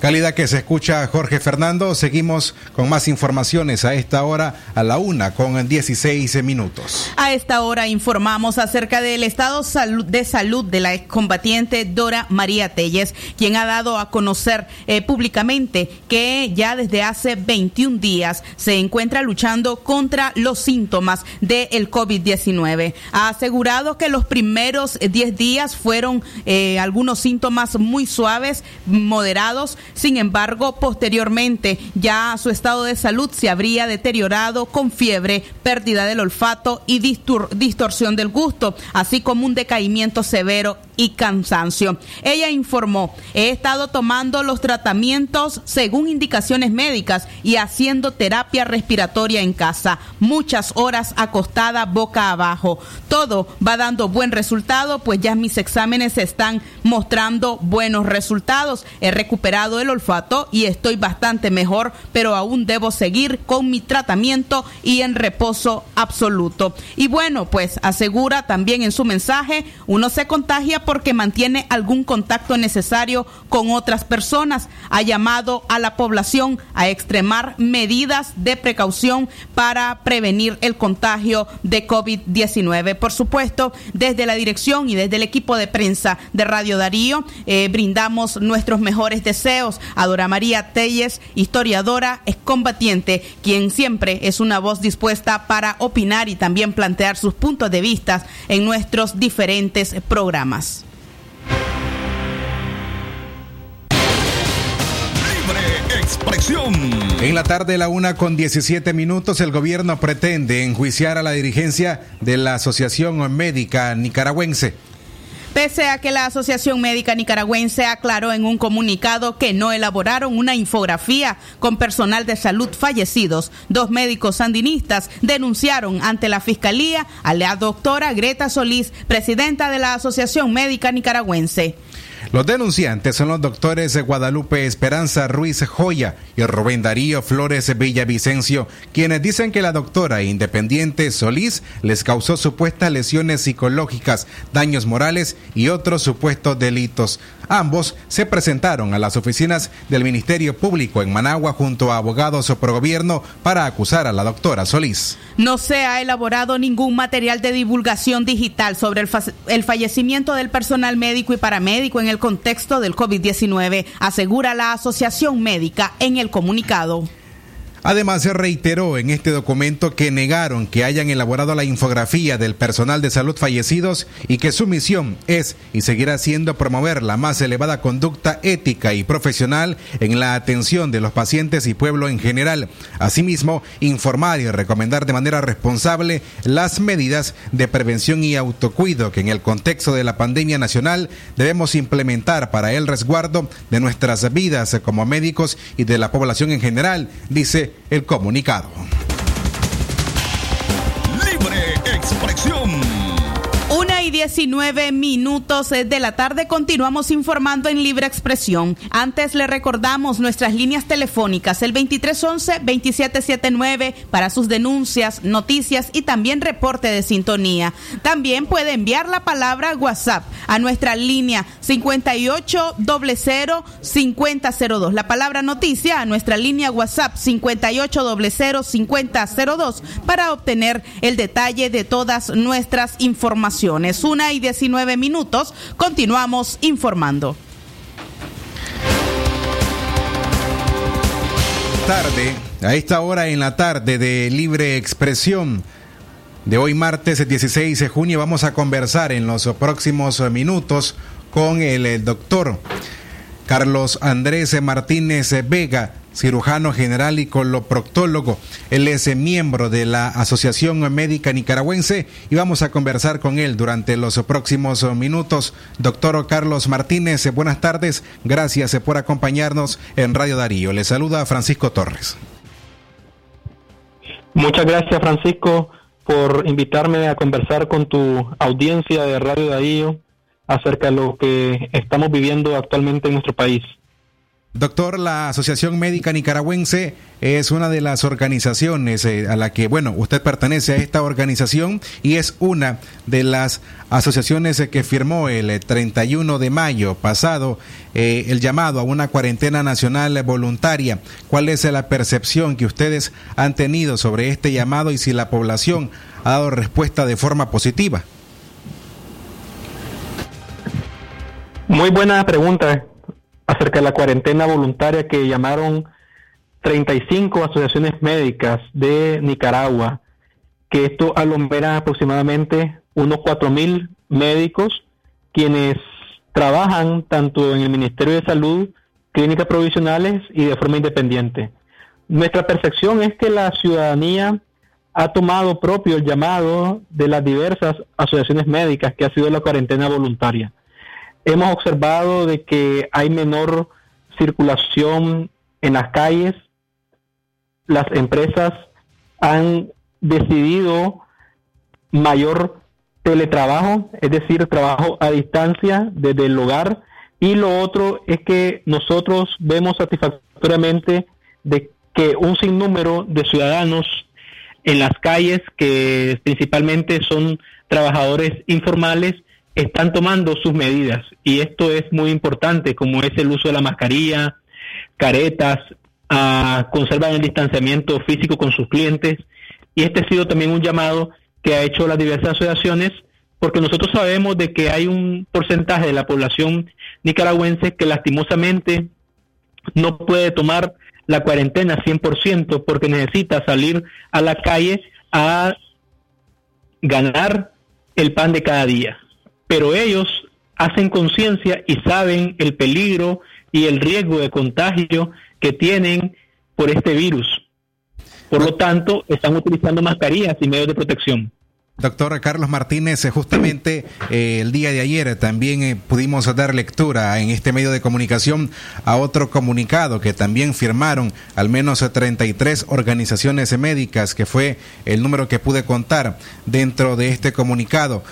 Calidad que se escucha Jorge Fernando. Seguimos con más informaciones a esta hora, a la una con 16 minutos. A esta hora informamos acerca del estado de salud de la excombatiente Dora María Telles, quien ha dado a conocer eh, públicamente que ya desde hace 21 días se encuentra luchando contra los síntomas del COVID-19. Ha asegurado que los primeros 10 días fueron eh, algunos síntomas muy suaves, moderados, sin embargo, posteriormente ya su estado de salud se habría deteriorado con fiebre, pérdida del olfato y distor distorsión del gusto, así como un decaimiento severo y cansancio. Ella informó, he estado tomando los tratamientos según indicaciones médicas y haciendo terapia respiratoria en casa, muchas horas acostada boca abajo. Todo va dando buen resultado, pues ya mis exámenes están mostrando buenos resultados. He recuperado el olfato y estoy bastante mejor, pero aún debo seguir con mi tratamiento y en reposo absoluto. Y bueno, pues asegura también en su mensaje, uno se contagia por porque mantiene algún contacto necesario con otras personas. Ha llamado a la población a extremar medidas de precaución para prevenir el contagio de COVID-19. Por supuesto, desde la dirección y desde el equipo de prensa de Radio Darío, eh, brindamos nuestros mejores deseos a Dora María Telles, historiadora, excombatiente, quien siempre es una voz dispuesta para opinar y también plantear sus puntos de vista en nuestros diferentes programas. expresión. En la tarde, la una con 17 minutos, el gobierno pretende enjuiciar a la dirigencia de la Asociación Médica Nicaragüense. Pese a que la Asociación Médica Nicaragüense aclaró en un comunicado que no elaboraron una infografía con personal de salud fallecidos, dos médicos sandinistas denunciaron ante la Fiscalía a la doctora Greta Solís, presidenta de la Asociación Médica Nicaragüense. Los denunciantes son los doctores Guadalupe Esperanza Ruiz Joya y Rubén Darío Flores Villavicencio, quienes dicen que la doctora independiente Solís les causó supuestas lesiones psicológicas, daños morales y otros supuestos delitos. Ambos se presentaron a las oficinas del Ministerio Público en Managua junto a abogados o pro gobierno para acusar a la doctora Solís. No se ha elaborado ningún material de divulgación digital sobre el, el fallecimiento del personal médico y paramédico en el contexto del COVID-19, asegura la Asociación Médica en el comunicado. Además, se reiteró en este documento que negaron que hayan elaborado la infografía del personal de salud fallecidos y que su misión es y seguirá siendo promover la más elevada conducta ética y profesional en la atención de los pacientes y pueblo en general. Asimismo, informar y recomendar de manera responsable las medidas de prevención y autocuido que en el contexto de la pandemia nacional debemos implementar para el resguardo de nuestras vidas como médicos y de la población en general, dice el comunicado. Libre expresión. Una y 19 minutos de la tarde continuamos informando en Libre Expresión. Antes le recordamos nuestras líneas telefónicas, el 2311-2779 para sus denuncias, noticias y también reporte de sintonía. También puede enviar la palabra WhatsApp a nuestra línea 5800-5002. La palabra noticia a nuestra línea WhatsApp 5800-5002 para obtener el detalle de todas nuestras informaciones. Una y 19 minutos. Continuamos informando. Tarde, a esta hora en la tarde de Libre Expresión de hoy martes 16 de junio vamos a conversar en los próximos minutos con el doctor Carlos Andrés Martínez Vega, cirujano general y coloproctólogo. Él es miembro de la Asociación Médica Nicaragüense y vamos a conversar con él durante los próximos minutos. Doctor Carlos Martínez, buenas tardes. Gracias por acompañarnos en Radio Darío. Le saluda Francisco Torres. Muchas gracias, Francisco, por invitarme a conversar con tu audiencia de Radio Darío acerca de lo que estamos viviendo actualmente en nuestro país. Doctor, la Asociación Médica Nicaragüense es una de las organizaciones eh, a la que, bueno, usted pertenece a esta organización y es una de las asociaciones eh, que firmó el 31 eh, de mayo pasado el llamado a una cuarentena nacional voluntaria. ¿Cuál es la percepción que ustedes han tenido sobre este llamado y si la población ha dado respuesta de forma positiva? Muy buena pregunta acerca de la cuarentena voluntaria que llamaron 35 asociaciones médicas de Nicaragua, que esto aglomera aproximadamente unos 4.000 médicos quienes trabajan tanto en el Ministerio de Salud, clínicas provisionales y de forma independiente. Nuestra percepción es que la ciudadanía ha tomado propio el llamado de las diversas asociaciones médicas que ha sido la cuarentena voluntaria hemos observado de que hay menor circulación en las calles. Las empresas han decidido mayor teletrabajo, es decir, trabajo a distancia desde el hogar. Y lo otro es que nosotros vemos satisfactoriamente de que un sinnúmero de ciudadanos en las calles, que principalmente son trabajadores informales, están tomando sus medidas y esto es muy importante como es el uso de la mascarilla, caretas, a conservar el distanciamiento físico con sus clientes y este ha sido también un llamado que ha hecho las diversas asociaciones porque nosotros sabemos de que hay un porcentaje de la población nicaragüense que lastimosamente no puede tomar la cuarentena 100% porque necesita salir a la calle a ganar el pan de cada día. Pero ellos hacen conciencia y saben el peligro y el riesgo de contagio que tienen por este virus. Por lo tanto, están utilizando mascarillas y medios de protección. Doctor Carlos Martínez, eh, justamente eh, el día de ayer también eh, pudimos dar lectura en este medio de comunicación a otro comunicado que también firmaron al menos 33 organizaciones médicas, que fue el número que pude contar dentro de este comunicado.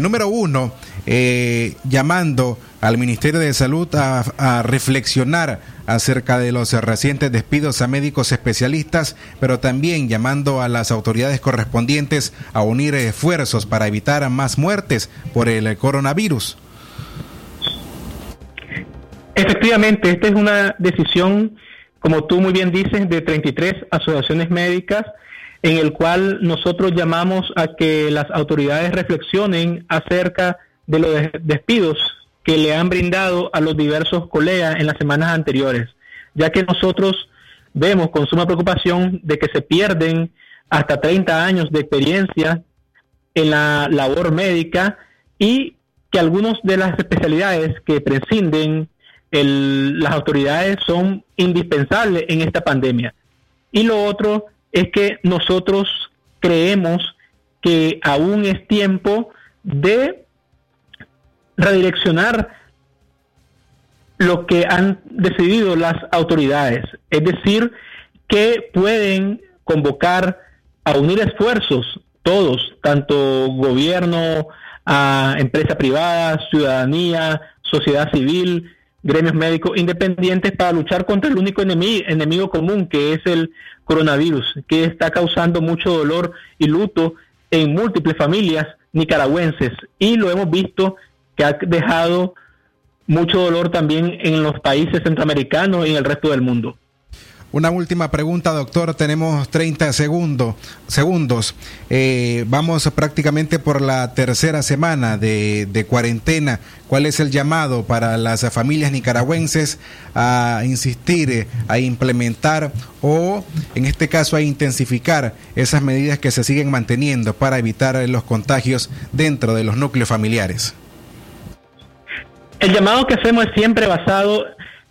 Número uno, llamando al Ministerio de Salud a, reflexionar acerca de los recientes despidos a médicos especialistas, pero también llamando a las autoridades correspondientes a unir esfuerzos para evitar más muertes por el coronavirus. Efectivamente, esta es una decisión, como tú muy bien dices, de 33 asociaciones médicas, en el cual nosotros llamamos a que las autoridades reflexionen acerca de los despidos que le han brindado a los diversos colegas en las semanas anteriores, ya que nosotros vemos con suma preocupación de que se pierden hasta 30 años de experiencia en la labor médica y que algunas de las especialidades que prescinden las autoridades son indispensables en esta pandemia. Y lo otro es que nosotros creemos que aún es tiempo de redireccionar lo que han decidido las autoridades, es decir, que pueden convocar a unir esfuerzos todos, tanto gobierno, a empresa privada, ciudadanía, sociedad civil, gremios médicos independientes para luchar contra el único enemigo, enemigo común que es el coronavirus, que está causando mucho dolor y luto en múltiples familias nicaragüenses y lo hemos visto que ha dejado mucho dolor también en los países centroamericanos y en el resto del mundo. Una última pregunta, doctor. Tenemos 30 segundos. Eh, vamos prácticamente por la tercera semana de, de, cuarentena. ¿Cuál es el llamado para las familias nicaragüenses a insistir, a implementar o, en este caso, a intensificar esas medidas que se siguen manteniendo para evitar los contagios dentro de los núcleos familiares? El llamado que hacemos es siempre basado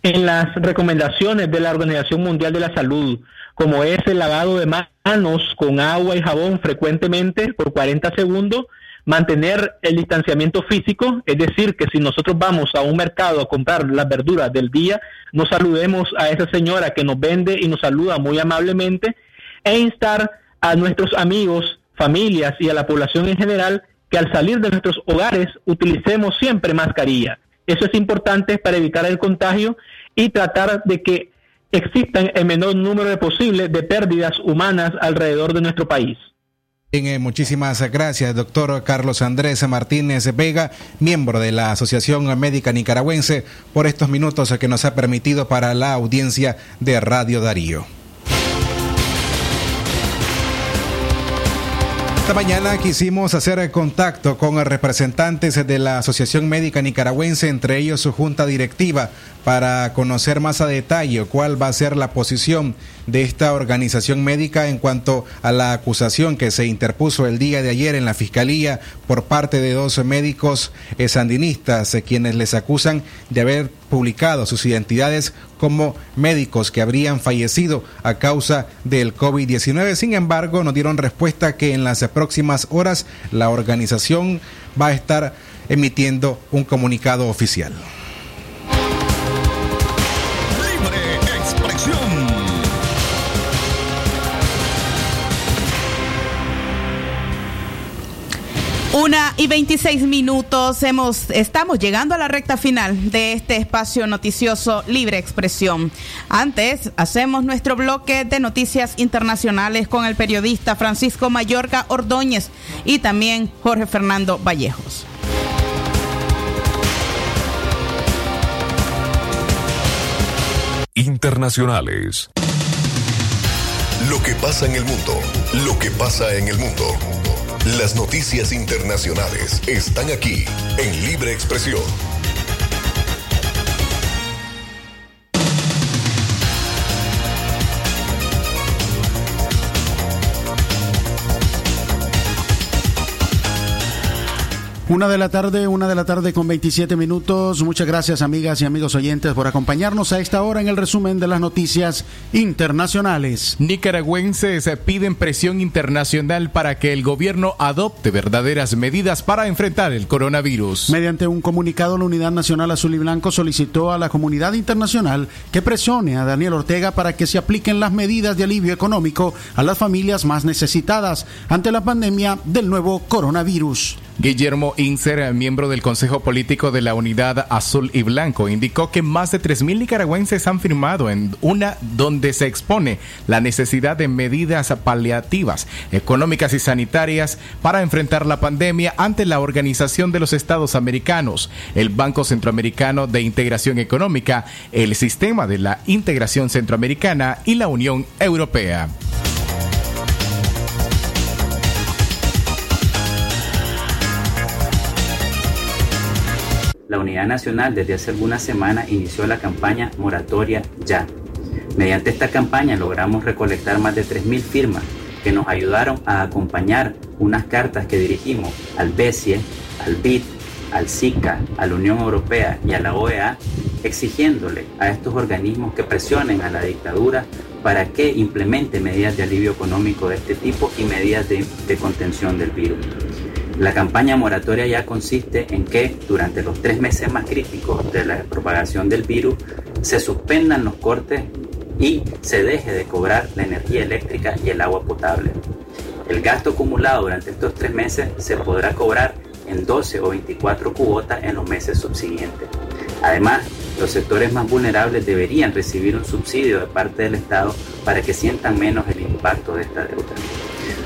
en las recomendaciones de la Organización Mundial de la Salud, como es el lavado de manos con agua y jabón frecuentemente por 40 segundos, mantener el distanciamiento físico, es decir, que si nosotros vamos a un mercado a comprar las verduras del día, nos saludemos a esa señora que nos vende y nos saluda muy amablemente, e instar a nuestros amigos, familias y a la población en general que al salir de nuestros hogares utilicemos siempre mascarilla. Eso es importante para evitar el contagio y tratar de que existan el menor número posible de pérdidas humanas alrededor de nuestro país. Eh, muchísimas gracias, doctor Carlos Andrés Martínez Vega, miembro de la Asociación Médica Nicaragüense, por estos minutos que nos ha permitido para la audiencia de Radio Darío. Esta mañana quisimos hacer contacto con representantes de la Asociación Médica Nicaragüense, entre ellos su junta directiva, para conocer más a detalle cuál va a ser la posición de esta organización médica en cuanto a la acusación que se interpuso el día de ayer en la Fiscalía por parte de dos médicos eh, sandinistas, eh, quienes les acusan de haber publicado sus identidades como médicos que habrían fallecido a causa del COVID-19. Sin embargo, nos dieron respuesta que en las próximas horas la organización va a estar emitiendo un comunicado oficial. Una y 26 minutos, hemos, estamos llegando a la recta final de este espacio noticioso Libre Expresión. Antes, hacemos nuestro bloque de noticias internacionales con el periodista Francisco Mayorga Ordóñez y también Jorge Fernando Vallejos. Internacionales. Lo que pasa en el mundo, lo que pasa en el mundo. Las noticias internacionales están aquí en Libre Expresión. Una de la tarde, una de la tarde con 27 minutos. Muchas gracias amigas y amigos oyentes por acompañarnos a esta hora en el resumen de las noticias internacionales. Nicaragüenses piden presión internacional para que el gobierno adopte verdaderas medidas para enfrentar el coronavirus. Mediante un comunicado, la Unidad Nacional Azul y Blanco solicitó a la comunidad internacional que presione a Daniel Ortega para que se apliquen las medidas de alivio económico a las familias más necesitadas ante la pandemia del nuevo coronavirus. Guillermo Inser, miembro del Consejo Político de la Unidad Azul y Blanco, indicó que más de 3.000 nicaragüenses han firmado en una donde se expone la necesidad de medidas paliativas, económicas y sanitarias para enfrentar la pandemia ante la Organización de los Estados Americanos, el Banco Centroamericano de Integración Económica, el Sistema de la Integración Centroamericana y la Unión Europea. Unidad Nacional desde hace algunas semanas inició la campaña Moratoria Ya. Mediante esta campaña logramos recolectar más de 3.000 firmas que nos ayudaron a acompañar unas cartas que dirigimos al BESIE, al BID, al SICA, a la Unión Europea y a la OEA, exigiéndole a estos organismos que presionen a la dictadura para que implemente medidas de alivio económico de este tipo y medidas de, de contención del virus. La campaña moratoria ya consiste en que durante los tres meses más críticos de la propagación del virus se suspendan los cortes y se deje de cobrar la energía eléctrica y el agua potable. El gasto acumulado durante estos tres meses se podrá cobrar en 12 o 24 cuotas en los meses subsiguientes. Además, los sectores más vulnerables deberían recibir un subsidio de parte del Estado para que sientan menos el impacto de esta deuda.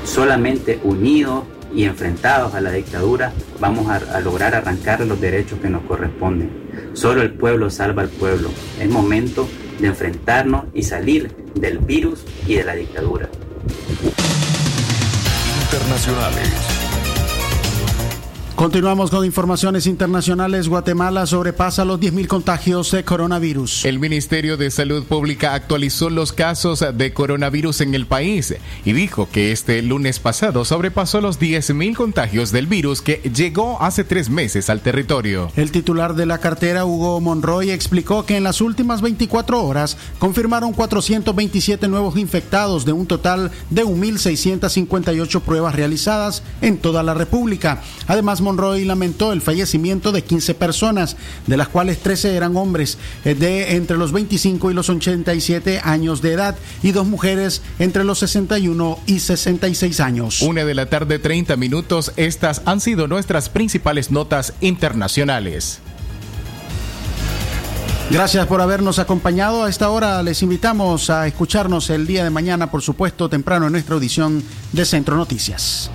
Solamente unidos y enfrentados a la dictadura vamos a, lograr arrancar los derechos que nos corresponden. Solo el pueblo salva al pueblo. Es momento de enfrentarnos y salir del virus y de la dictadura. Internacionales. Continuamos con informaciones internacionales. Guatemala sobrepasa los 10.000 contagios de coronavirus. El Ministerio de Salud Pública actualizó los casos de coronavirus en el país y dijo que este lunes pasado sobrepasó los 10.000 contagios del virus que llegó hace tres meses al territorio. El titular de la cartera, Hugo Monroy, explicó que en las últimas 24 horas confirmaron 427 nuevos infectados de un total de 1.658 pruebas realizadas en toda la República. Además, Monroy lamentó el fallecimiento de 15 personas, de las cuales 13 eran hombres de entre los 25 y los 87 años de edad y dos mujeres entre los 61 y 66 años. Una de la tarde, 30 minutos. Estas han sido nuestras principales notas internacionales. Gracias por habernos acompañado. A esta hora les invitamos a escucharnos el día de mañana, por supuesto, temprano en nuestra audición de Centro Noticias.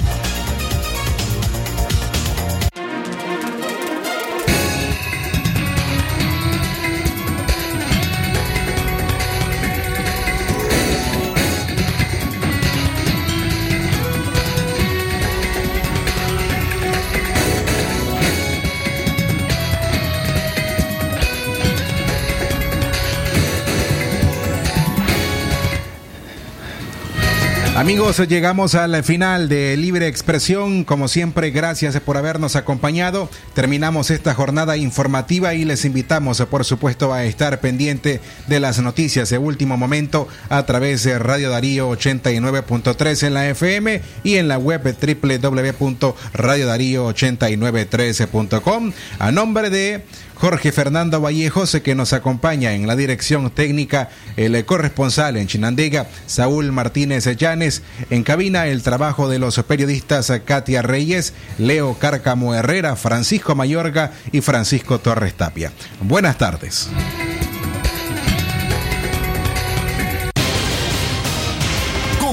Amigos, llegamos al final de Libre Expresión. Como siempre, gracias por habernos acompañado. Terminamos esta jornada informativa y les invitamos, por supuesto, a estar pendiente de las noticias de último momento a través de Radio Darío 89.3 en la FM y en la web www.radiodarío8913.com. A nombre de Jorge Fernando Vallejos, que nos acompaña en la dirección técnica, el corresponsal en Chinandega, Saúl Martínez Llanes, en cabina el trabajo de los periodistas Katia Reyes, Leo Cárcamo Herrera, Francisco Mayorga y Francisco Torres Tapia. Buenas tardes.